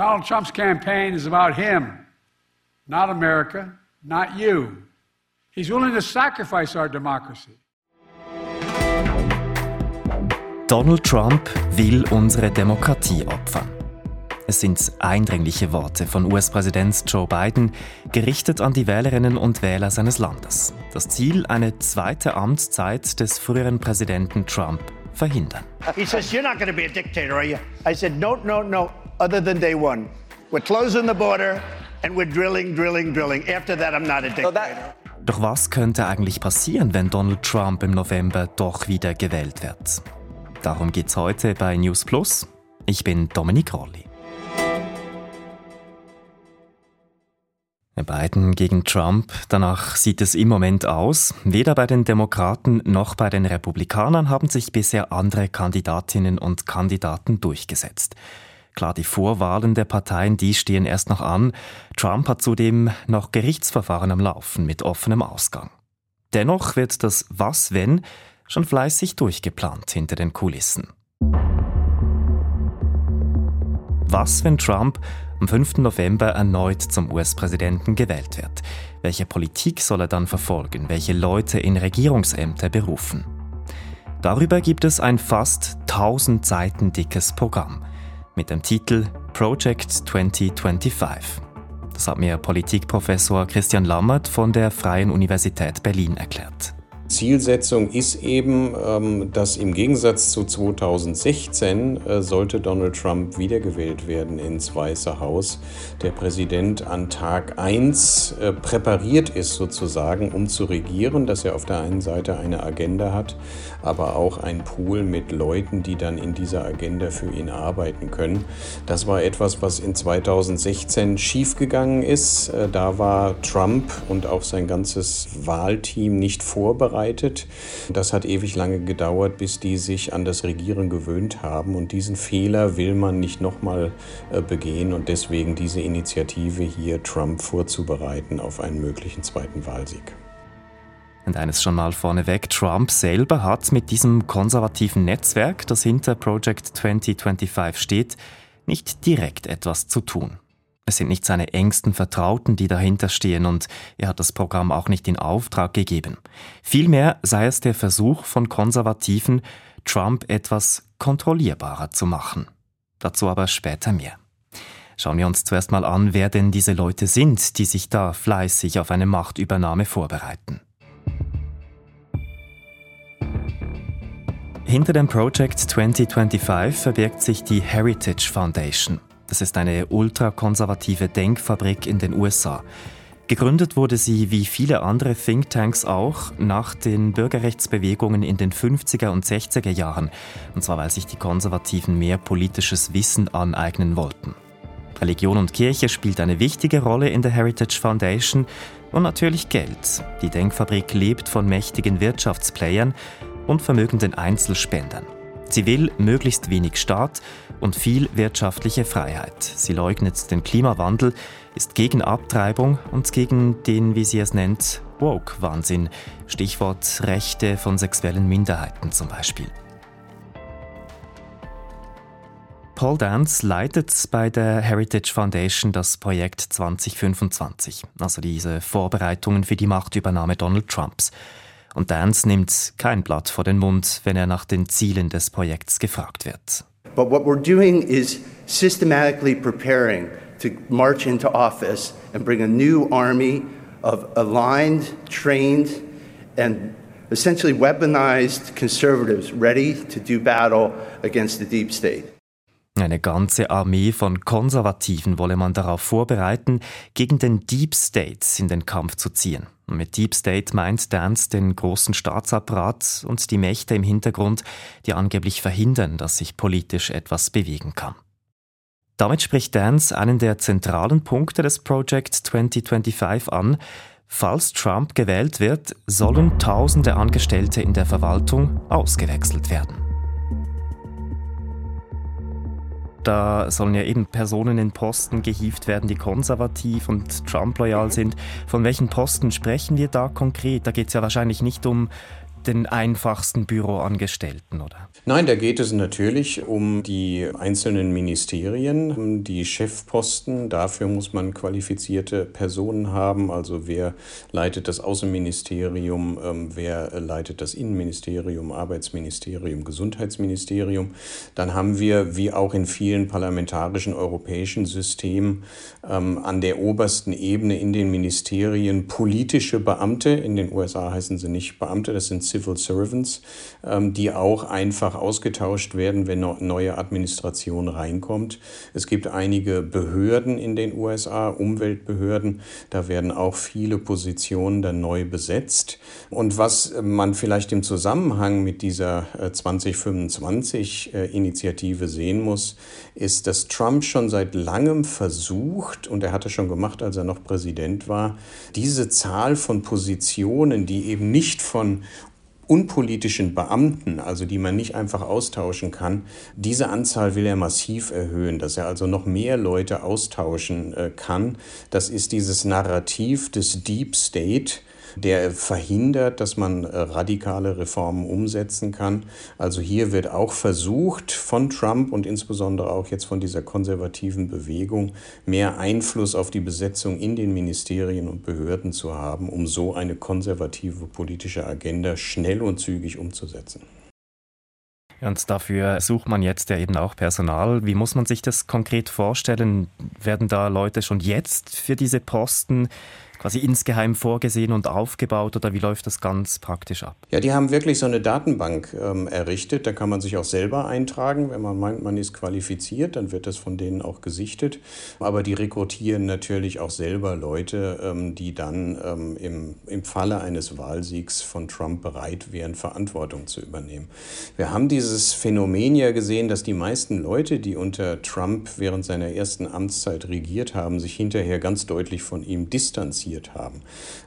Donald Trump's campaign is about him, not America, not you. He's willing to sacrifice our democracy. Donald Trump will unsere Demokratie opfern. Es sind eindringliche Worte von US-Präsident Joe Biden, gerichtet an die Wählerinnen und Wähler seines Landes. Das Ziel, eine zweite Amtszeit des früheren Präsidenten Trump verhindern. He says, you're not going to be a dictator, are you? I said, no, no, no, other than day one. We're closing the border and we're drilling, drilling, drilling. After that, I'm not a dictator. Doch was könnte eigentlich passieren, wenn Donald Trump im November doch wieder gewählt wird? Darum geht's heute bei News Plus. Ich bin Dominik Rolli. Biden gegen Trump, danach sieht es im Moment aus. Weder bei den Demokraten noch bei den Republikanern haben sich bisher andere Kandidatinnen und Kandidaten durchgesetzt. Klar, die Vorwahlen der Parteien, die stehen erst noch an. Trump hat zudem noch Gerichtsverfahren am Laufen mit offenem Ausgang. Dennoch wird das Was wenn schon fleißig durchgeplant hinter den Kulissen. Was, wenn Trump am 5. November erneut zum US-Präsidenten gewählt wird? Welche Politik soll er dann verfolgen? Welche Leute in Regierungsämter berufen? Darüber gibt es ein fast 1000 Seiten dickes Programm mit dem Titel Project 2025. Das hat mir Politikprofessor Christian Lammert von der Freien Universität Berlin erklärt. Zielsetzung ist eben, ähm, dass im Gegensatz zu 2016 äh, sollte Donald Trump wiedergewählt werden ins Weiße Haus, der Präsident an Tag 1 äh, präpariert ist sozusagen, um zu regieren, dass er auf der einen Seite eine Agenda hat, aber auch ein Pool mit Leuten, die dann in dieser Agenda für ihn arbeiten können. Das war etwas, was in 2016 schiefgegangen ist. Äh, da war Trump und auch sein ganzes Wahlteam nicht vorbereitet vorbereitet. Das hat ewig lange gedauert, bis die sich an das Regieren gewöhnt haben. Und diesen Fehler will man nicht nochmal äh, begehen und deswegen diese Initiative hier, Trump vorzubereiten auf einen möglichen zweiten Wahlsieg. Und eines schon mal vorneweg, Trump selber hat mit diesem konservativen Netzwerk, das hinter Project 2025 steht, nicht direkt etwas zu tun. Es sind nicht seine engsten Vertrauten, die dahinter stehen, und er hat das Programm auch nicht in Auftrag gegeben. Vielmehr sei es der Versuch von Konservativen, Trump etwas kontrollierbarer zu machen. Dazu aber später mehr. Schauen wir uns zuerst mal an, wer denn diese Leute sind, die sich da fleißig auf eine Machtübernahme vorbereiten. Hinter dem Project 2025 verbirgt sich die Heritage Foundation. Das ist eine ultrakonservative Denkfabrik in den USA. Gegründet wurde sie wie viele andere Thinktanks auch nach den Bürgerrechtsbewegungen in den 50er und 60er Jahren, und zwar weil sich die Konservativen mehr politisches Wissen aneignen wollten. Religion und Kirche spielt eine wichtige Rolle in der Heritage Foundation und natürlich Geld. Die Denkfabrik lebt von mächtigen Wirtschaftsplayern und vermögenden Einzelspendern. Sie will möglichst wenig Staat und viel wirtschaftliche Freiheit. Sie leugnet den Klimawandel, ist gegen Abtreibung und gegen den, wie sie es nennt, Woke-Wahnsinn. Stichwort Rechte von sexuellen Minderheiten zum Beispiel. Paul Dance leitet bei der Heritage Foundation das Projekt 2025, also diese Vorbereitungen für die Machtübernahme Donald Trumps. Und Dance nimmt kein Blatt vor den Mund, wenn er nach den Zielen des Projekts gefragt wird. But what we're doing is systematically preparing to march into office and bring a new army of aligned, trained, and essentially weaponized conservatives ready to do battle against the deep state. Eine ganze Armee von Konservativen wolle man darauf vorbereiten, gegen den Deep State in den Kampf zu ziehen. Mit Deep State meint Dance den großen Staatsapparat und die Mächte im Hintergrund, die angeblich verhindern, dass sich politisch etwas bewegen kann. Damit spricht Dance einen der zentralen Punkte des Project 2025 an. Falls Trump gewählt wird, sollen tausende Angestellte in der Verwaltung ausgewechselt werden. Da sollen ja eben Personen in Posten gehievt werden, die konservativ und Trump-loyal sind. Von welchen Posten sprechen wir da konkret? Da geht es ja wahrscheinlich nicht um den einfachsten Büroangestellten, oder? Nein, da geht es natürlich um die einzelnen Ministerien, um die Chefposten. Dafür muss man qualifizierte Personen haben. Also wer leitet das Außenministerium, ähm, wer leitet das Innenministerium, Arbeitsministerium, Gesundheitsministerium. Dann haben wir, wie auch in vielen parlamentarischen europäischen Systemen, ähm, an der obersten Ebene in den Ministerien politische Beamte. In den USA heißen sie nicht Beamte, das sind Civil Servants, ähm, die auch einfach ausgetauscht werden, wenn eine neue Administration reinkommt. Es gibt einige Behörden in den USA, Umweltbehörden, da werden auch viele Positionen dann neu besetzt. Und was man vielleicht im Zusammenhang mit dieser 2025-Initiative äh, sehen muss, ist, dass Trump schon seit langem versucht, und er hatte schon gemacht, als er noch Präsident war, diese Zahl von Positionen, die eben nicht von unpolitischen Beamten, also die man nicht einfach austauschen kann, diese Anzahl will er massiv erhöhen, dass er also noch mehr Leute austauschen äh, kann. Das ist dieses Narrativ des Deep State, der verhindert, dass man äh, radikale Reformen umsetzen kann. Also hier wird auch versucht von Trump und insbesondere auch jetzt von dieser konservativen Bewegung mehr Einfluss auf die Besetzung in den Ministerien und Behörden zu haben, um so eine konservative politische Agenda schnell und zügig umzusetzen. Und dafür sucht man jetzt ja eben auch Personal. Wie muss man sich das konkret vorstellen? Werden da Leute schon jetzt für diese Posten quasi insgeheim vorgesehen und aufgebaut oder wie läuft das ganz praktisch ab? Ja, die haben wirklich so eine Datenbank ähm, errichtet. Da kann man sich auch selber eintragen. Wenn man meint, man ist qualifiziert, dann wird das von denen auch gesichtet. Aber die rekrutieren natürlich auch selber Leute, ähm, die dann ähm, im, im Falle eines Wahlsiegs von Trump bereit wären, Verantwortung zu übernehmen. Wir haben dieses Phänomen ja gesehen, dass die meisten Leute, die unter Trump während seiner ersten Amtszeit regiert haben, sich hinterher ganz deutlich von ihm distanzieren interessiert haben.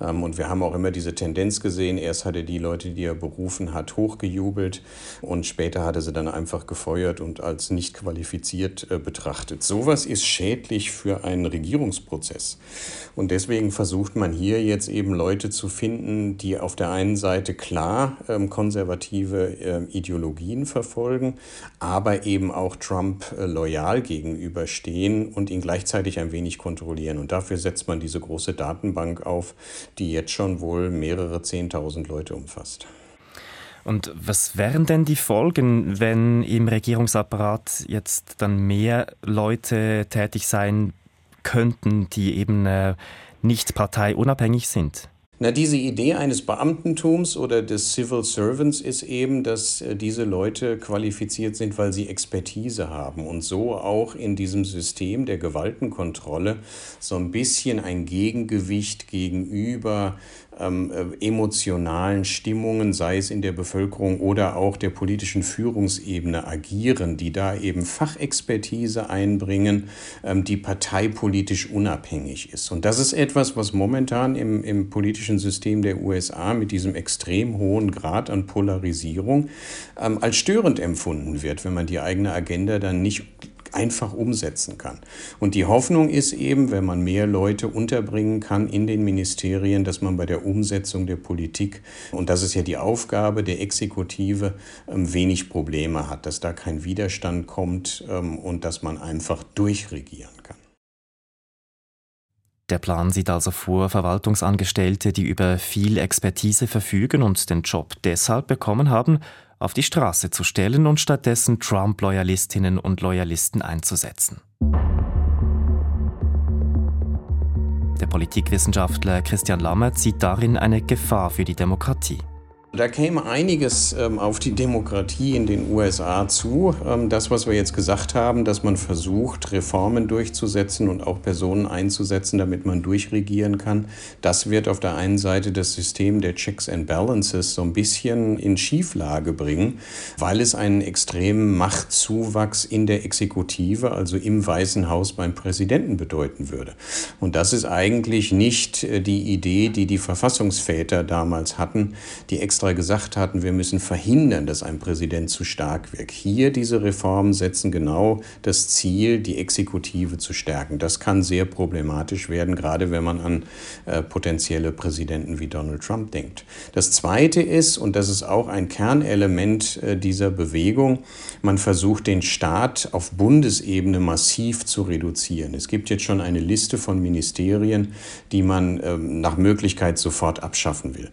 Ähm, und wir haben auch immer diese Tendenz gesehen, erst hat er die Leute, die er berufen hat, hochgejubelt und später hat er sie dann einfach gefeuert und als nicht qualifiziert äh, betrachtet. Sowas ist schädlich für einen Regierungsprozess. Und deswegen versucht man hier jetzt eben Leute zu finden, die auf der einen Seite klar ähm, konservative ähm, Ideologien verfolgen, aber eben auch Trump äh, loyal gegenüberstehen und ihn gleichzeitig ein wenig kontrollieren. Und dafür setzt man diese große Daten Datenbank auf, die jetzt schon wohl mehrere Zehntausend Leute umfasst. Und was wären denn die Folgen, wenn im Regierungsapparat jetzt dann mehr Leute tätig sein könnten, die eben äh, nicht parteiunabhängig sind? Na, diese Idee eines Beamtentums oder des Civil Servants ist eben, dass äh, diese Leute qualifiziert sind, weil sie Expertise haben und so auch in diesem System der Gewaltenkontrolle so ein bisschen ein Gegengewicht gegenüber ähm, äh, emotionalen Stimmungen, sei es in der Bevölkerung oder auch der politischen Führungsebene agieren, die da eben Fachexpertise einbringen, ähm, die parteipolitisch unabhängig ist. Und das ist etwas, was momentan im, im politischen System der USA mit diesem extrem hohen Grad an Polarisierung ähm, als störend empfunden wird, wenn man die eigene Agenda dann nicht einfach umsetzen kann. Und die Hoffnung ist eben, wenn man mehr Leute unterbringen kann in den Ministerien, dass man bei der Umsetzung der Politik, und das ist ja die Aufgabe der Exekutive, ähm, wenig Probleme hat, dass da kein Widerstand kommt ähm, und dass man einfach durchregieren kann. Der Plan sieht also vor, Verwaltungsangestellte, die über viel Expertise verfügen und den Job deshalb bekommen haben, auf die Straße zu stellen und stattdessen Trump-Loyalistinnen und Loyalisten einzusetzen. Der Politikwissenschaftler Christian Lammert sieht darin eine Gefahr für die Demokratie. Da käme einiges ähm, auf die Demokratie in den USA zu. Ähm, das, was wir jetzt gesagt haben, dass man versucht, Reformen durchzusetzen und auch Personen einzusetzen, damit man durchregieren kann, das wird auf der einen Seite das System der Checks and Balances so ein bisschen in Schieflage bringen, weil es einen extremen Machtzuwachs in der Exekutive, also im Weißen Haus beim Präsidenten bedeuten würde. Und das ist eigentlich nicht äh, die Idee, die die Verfassungsväter damals hatten. Die extra gesagt hatten, wir müssen verhindern, dass ein Präsident zu stark wirkt. Hier diese Reformen setzen genau das Ziel, die Exekutive zu stärken. Das kann sehr problematisch werden, gerade wenn man an äh, potenzielle Präsidenten wie Donald Trump denkt. Das Zweite ist, und das ist auch ein Kernelement äh, dieser Bewegung, man versucht den Staat auf Bundesebene massiv zu reduzieren. Es gibt jetzt schon eine Liste von Ministerien, die man ähm, nach Möglichkeit sofort abschaffen will.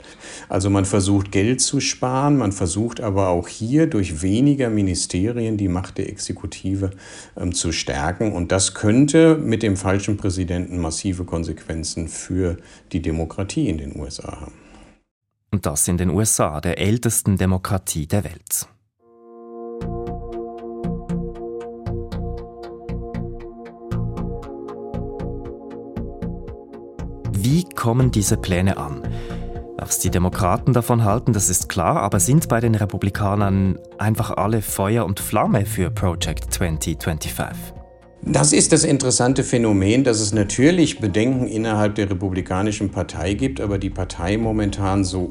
Also man versucht Geld zu sparen, man versucht aber auch hier durch weniger Ministerien die Macht der Exekutive ähm, zu stärken. Und das könnte mit dem falschen Präsidenten massive Konsequenzen für die Demokratie in den USA haben. Und das in den USA, der ältesten Demokratie der Welt. Wie kommen diese Pläne an? Was die Demokraten davon halten, das ist klar, aber sind bei den Republikanern einfach alle Feuer und Flamme für Project 2025? Das ist das interessante Phänomen, dass es natürlich Bedenken innerhalb der Republikanischen Partei gibt, aber die Partei momentan so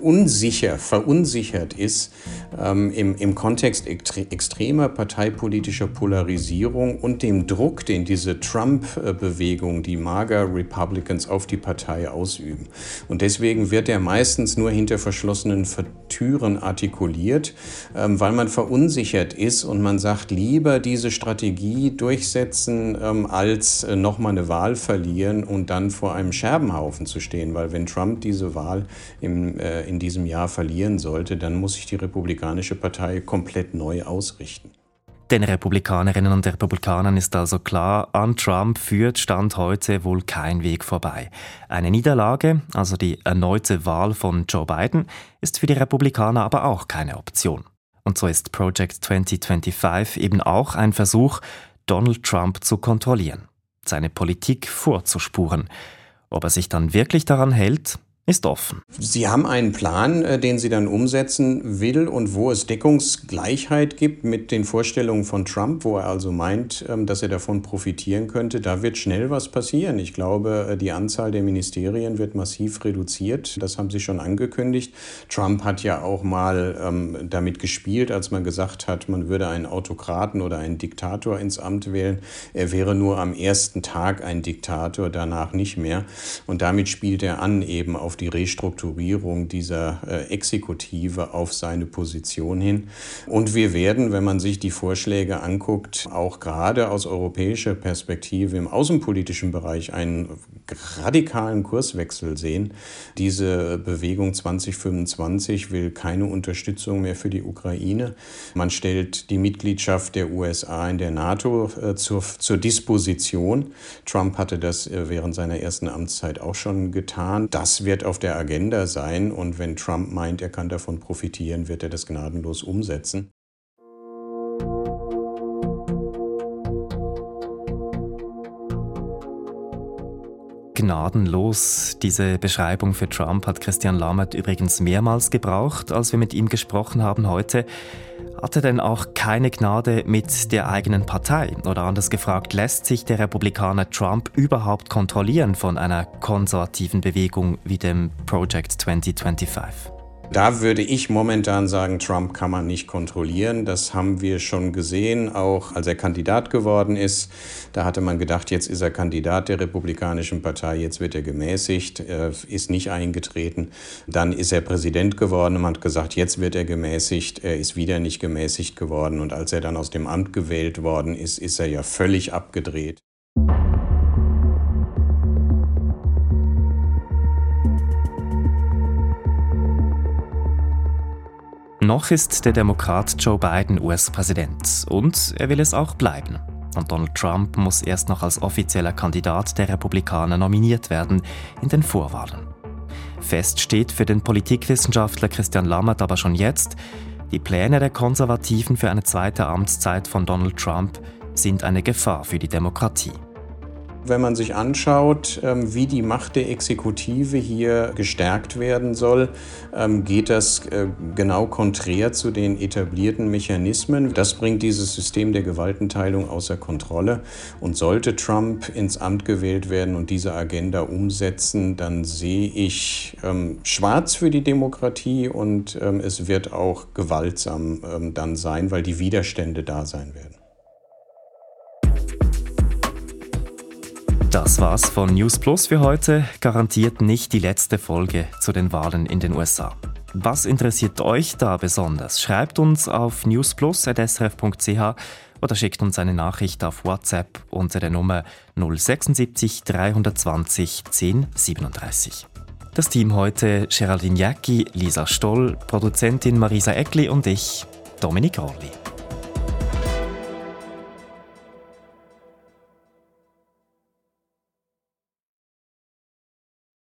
unsicher, verunsichert ist ähm, im, im Kontext extremer parteipolitischer Polarisierung und dem Druck, den diese Trump-Bewegung, die MAGA Republicans auf die Partei ausüben. Und deswegen wird er meistens nur hinter verschlossenen Türen artikuliert, ähm, weil man verunsichert ist und man sagt, lieber diese Strategie, durchsetzen, ähm, als äh, nochmal eine Wahl verlieren und dann vor einem Scherbenhaufen zu stehen. Weil wenn Trump diese Wahl im, äh, in diesem Jahr verlieren sollte, dann muss sich die Republikanische Partei komplett neu ausrichten. Den Republikanerinnen und Republikanern ist also klar, an Trump führt Stand heute wohl kein Weg vorbei. Eine Niederlage, also die erneute Wahl von Joe Biden, ist für die Republikaner aber auch keine Option. Und so ist Project 2025 eben auch ein Versuch, Donald Trump zu kontrollieren, seine Politik vorzuspuren. Ob er sich dann wirklich daran hält, ist offen. Sie haben einen Plan, äh, den Sie dann umsetzen will und wo es Deckungsgleichheit gibt mit den Vorstellungen von Trump, wo er also meint, ähm, dass er davon profitieren könnte. Da wird schnell was passieren. Ich glaube, äh, die Anzahl der Ministerien wird massiv reduziert. Das haben Sie schon angekündigt. Trump hat ja auch mal ähm, damit gespielt, als man gesagt hat, man würde einen Autokraten oder einen Diktator ins Amt wählen. Er wäre nur am ersten Tag ein Diktator, danach nicht mehr. Und damit spielt er an eben auf die Restrukturierung dieser äh, Exekutive auf seine Position hin. Und wir werden, wenn man sich die Vorschläge anguckt, auch gerade aus europäischer Perspektive im außenpolitischen Bereich einen radikalen Kurswechsel sehen. Diese Bewegung 2025 will keine Unterstützung mehr für die Ukraine. Man stellt die Mitgliedschaft der USA in der NATO äh, zur, zur Disposition. Trump hatte das äh, während seiner ersten Amtszeit auch schon getan. Das wird auf der Agenda sein und wenn Trump meint, er kann davon profitieren, wird er das gnadenlos umsetzen. Gnadenlos. Diese Beschreibung für Trump hat Christian Lammert übrigens mehrmals gebraucht, als wir mit ihm gesprochen haben heute. Hat er denn auch keine Gnade mit der eigenen Partei? Oder anders gefragt, lässt sich der Republikaner Trump überhaupt kontrollieren von einer konservativen Bewegung wie dem Project 2025? Da würde ich momentan sagen, Trump kann man nicht kontrollieren. Das haben wir schon gesehen, auch als er Kandidat geworden ist. Da hatte man gedacht, jetzt ist er Kandidat der Republikanischen Partei, jetzt wird er gemäßigt, er ist nicht eingetreten. Dann ist er Präsident geworden und man hat gesagt, jetzt wird er gemäßigt, er ist wieder nicht gemäßigt geworden. Und als er dann aus dem Amt gewählt worden ist, ist er ja völlig abgedreht. Noch ist der Demokrat Joe Biden US-Präsident und er will es auch bleiben. Und Donald Trump muss erst noch als offizieller Kandidat der Republikaner nominiert werden in den Vorwahlen. Fest steht für den Politikwissenschaftler Christian Lammert aber schon jetzt, die Pläne der Konservativen für eine zweite Amtszeit von Donald Trump sind eine Gefahr für die Demokratie. Wenn man sich anschaut, ähm, wie die Macht der Exekutive hier gestärkt werden soll, ähm, geht das äh, genau konträr zu den etablierten Mechanismen. Das bringt dieses System der Gewaltenteilung außer Kontrolle. Und sollte Trump ins Amt gewählt werden und diese Agenda umsetzen, dann sehe ich ähm, schwarz für die Demokratie und es wird auch gewaltsam dann sein, weil die Widerstände da sein werden. Das war's von News Plus für heute. Garantiert nicht die letzte Folge zu den Wahlen in den USA. Was interessiert euch da besonders? Schreibt uns auf newsplus.srf.ch oder schickt uns eine Nachricht auf WhatsApp unter der Nummer 076 320 1037. Das Team heute Geraldine Jacki, Lisa Stoll, Produzentin Marisa Eckli und ich, Dominik Orli.